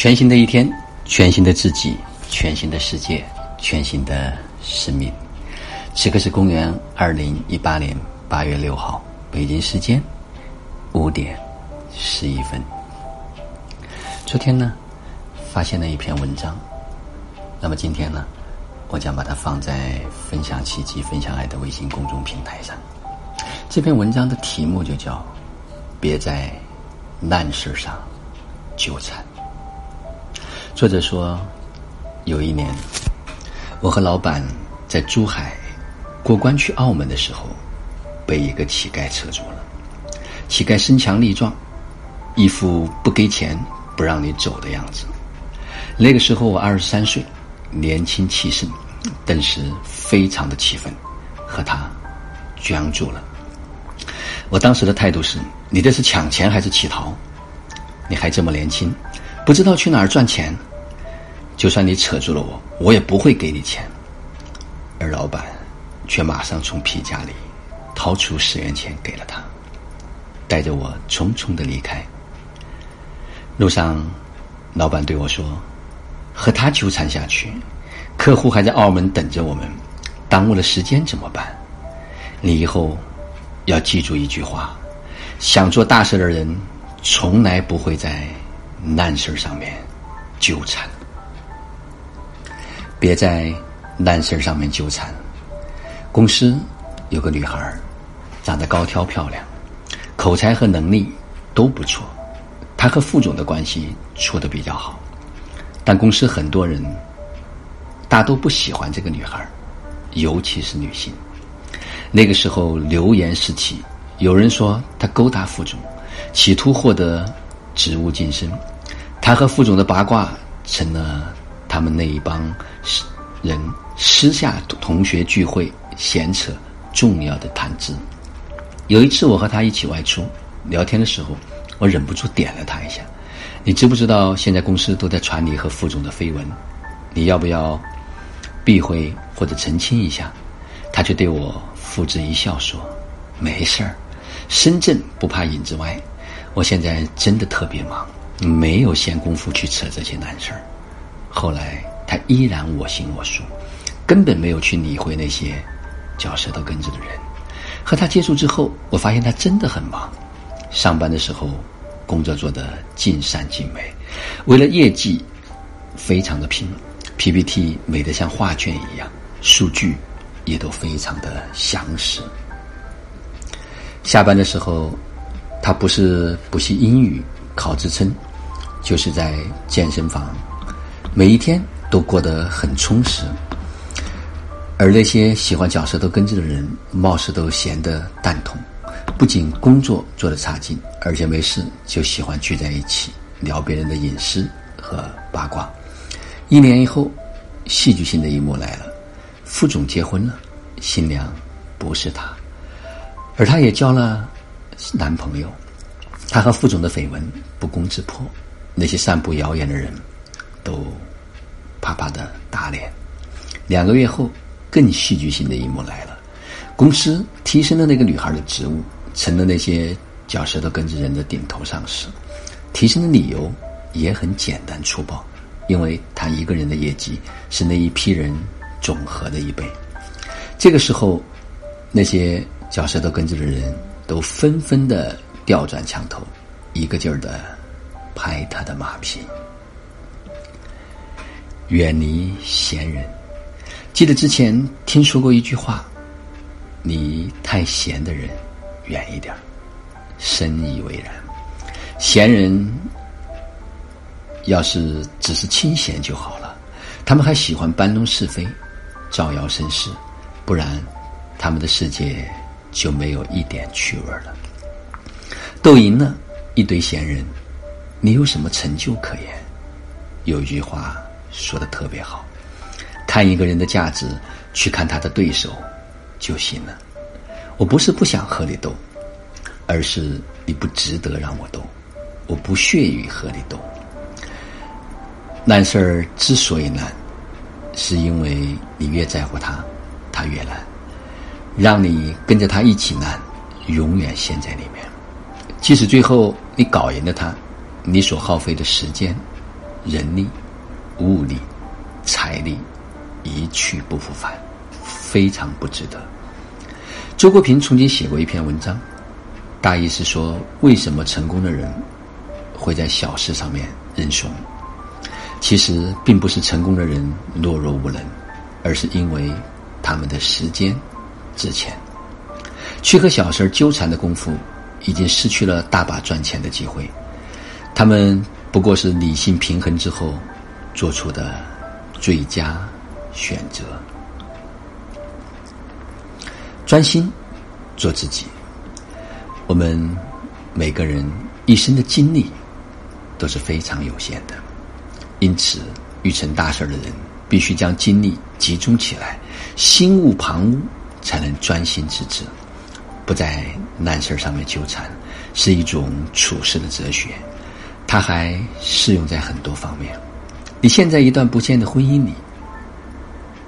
全新的一天，全新的自己，全新的世界，全新的生命。此刻是公元二零一八年八月六号，北京时间五点十一分。昨天呢，发现了一篇文章，那么今天呢，我将把它放在分享奇迹、分享爱的微信公众平台上。这篇文章的题目就叫“别在烂事上纠缠”。作者说，有一年，我和老板在珠海过关去澳门的时候，被一个乞丐扯住了。乞丐身强力壮，一副不给钱不让你走的样子。那个时候我二十三岁，年轻气盛，顿时非常的气愤，和他僵住了。我当时的态度是：你这是抢钱还是乞讨？你还这么年轻，不知道去哪儿赚钱。就算你扯住了我，我也不会给你钱。而老板却马上从皮夹里掏出十元钱给了他，带着我匆匆的离开。路上，老板对我说：“和他纠缠下去，客户还在澳门等着我们，耽误了时间怎么办？你以后要记住一句话：想做大事的人，从来不会在难事上面纠缠。”别在烂事上面纠缠。公司有个女孩，长得高挑漂亮，口才和能力都不错。她和副总的关系处的比较好，但公司很多人大都不喜欢这个女孩，尤其是女性。那个时候流言四起，有人说她勾搭副总，企图获得职务晋升。她和副总的八卦成了。他们那一帮人私下同学聚会闲扯重要的谈资。有一次我和他一起外出聊天的时候，我忍不住点了他一下：“你知不知道现在公司都在传你和副总的绯闻？你要不要避讳或者澄清一下？”他却对我付之一笑说：“没事儿，深圳不怕影子歪。我现在真的特别忙，没有闲工夫去扯这些难事儿。”后来他依然我行我素，根本没有去理会那些嚼舌头根子的人。和他接触之后，我发现他真的很忙。上班的时候，工作做得尽善尽美，为了业绩非常的拼，PPT 美得像画卷一样，数据也都非常的详实。下班的时候，他不是补习英语考职称，就是在健身房。每一天都过得很充实，而那些喜欢嚼舌头根子的人，貌似都闲得蛋疼，不仅工作做得差劲，而且没事就喜欢聚在一起聊别人的隐私和八卦。一年以后，戏剧性的一幕来了：副总结婚了，新娘不是他，而他也交了男朋友。他和副总的绯闻不攻自破，那些散布谣言的人。都啪啪的打脸。两个月后，更戏剧性的一幕来了：公司提升了那个女孩的职务，成了那些嚼舌头根子人的顶头上司。提升的理由也很简单粗暴，因为他一个人的业绩是那一批人总和的一倍。这个时候，那些嚼舌头根子的人都纷纷的调转枪头，一个劲儿的拍他的马屁。远离闲人。记得之前听说过一句话：“离太闲的人远一点深以为然。闲人要是只是清闲就好了，他们还喜欢搬弄是非、造谣生事，不然他们的世界就没有一点趣味了。斗赢了一堆闲人，你有什么成就可言？有一句话。说的特别好，看一个人的价值，去看他的对手就行了。我不是不想和你斗，而是你不值得让我斗，我不屑于和你斗。难事儿之所以难，是因为你越在乎他，他越难。让你跟着他一起难，永远陷在里面。即使最后你搞赢了他，你所耗费的时间人力、物力、财力一去不复返，非常不值得。周国平曾经写过一篇文章，大意是说，为什么成功的人会在小事上面认怂？其实并不是成功的人懦弱无能，而是因为他们的时间值钱。去和小事纠缠的功夫，已经失去了大把赚钱的机会。他们不过是理性平衡之后做出的最佳选择。专心做自己。我们每个人一生的精力都是非常有限的，因此欲成大事的人必须将精力集中起来，心无旁骛，才能专心致志。不在难事上面纠缠，是一种处事的哲学，它还适用在很多方面。你现在一段不见的婚姻里，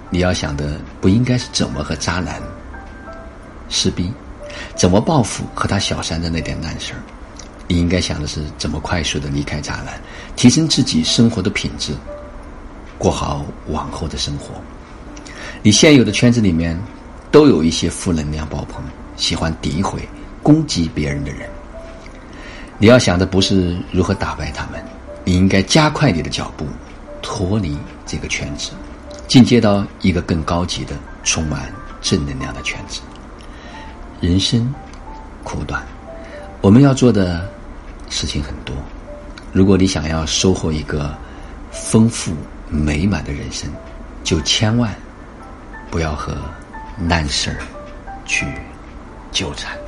你要想的不应该是怎么和渣男撕逼，怎么报复和他小三的那点烂事儿，你应该想的是怎么快速的离开渣男，提升自己生活的品质，过好往后的生活。你现有的圈子里面，都有一些负能量爆棚。喜欢诋毁、攻击别人的人，你要想的不是如何打败他们，你应该加快你的脚步，脱离这个圈子，进阶到一个更高级的、充满正能量的圈子。人生苦短，我们要做的事情很多。如果你想要收获一个丰富美满的人生，就千万不要和难事儿去。纠缠，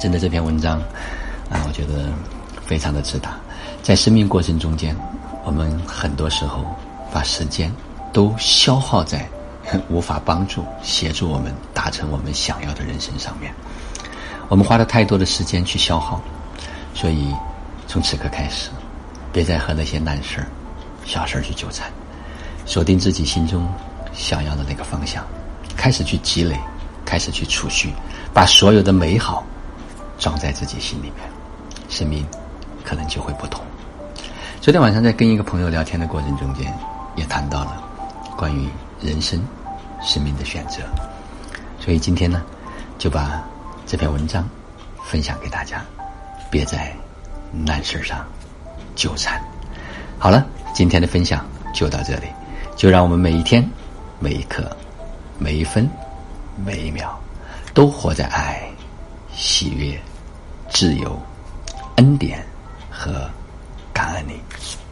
真的这篇文章啊，我觉得非常的直达。在生命过程中间，我们很多时候把时间都消耗在无法帮助、协助我们达成我们想要的人生上面。我们花了太多的时间去消耗，所以从此刻开始，别再和那些难事儿、小事儿去纠缠，锁定自己心中想要的那个方向，开始去积累。开始去储蓄，把所有的美好装在自己心里面，生命可能就会不同。昨天晚上在跟一个朋友聊天的过程中间，也谈到了关于人生、生命的选择。所以今天呢，就把这篇文章分享给大家，别在难事上纠缠。好了，今天的分享就到这里，就让我们每一天、每一刻、每一分。每一秒，都活在爱、喜悦、自由、恩典和感恩里。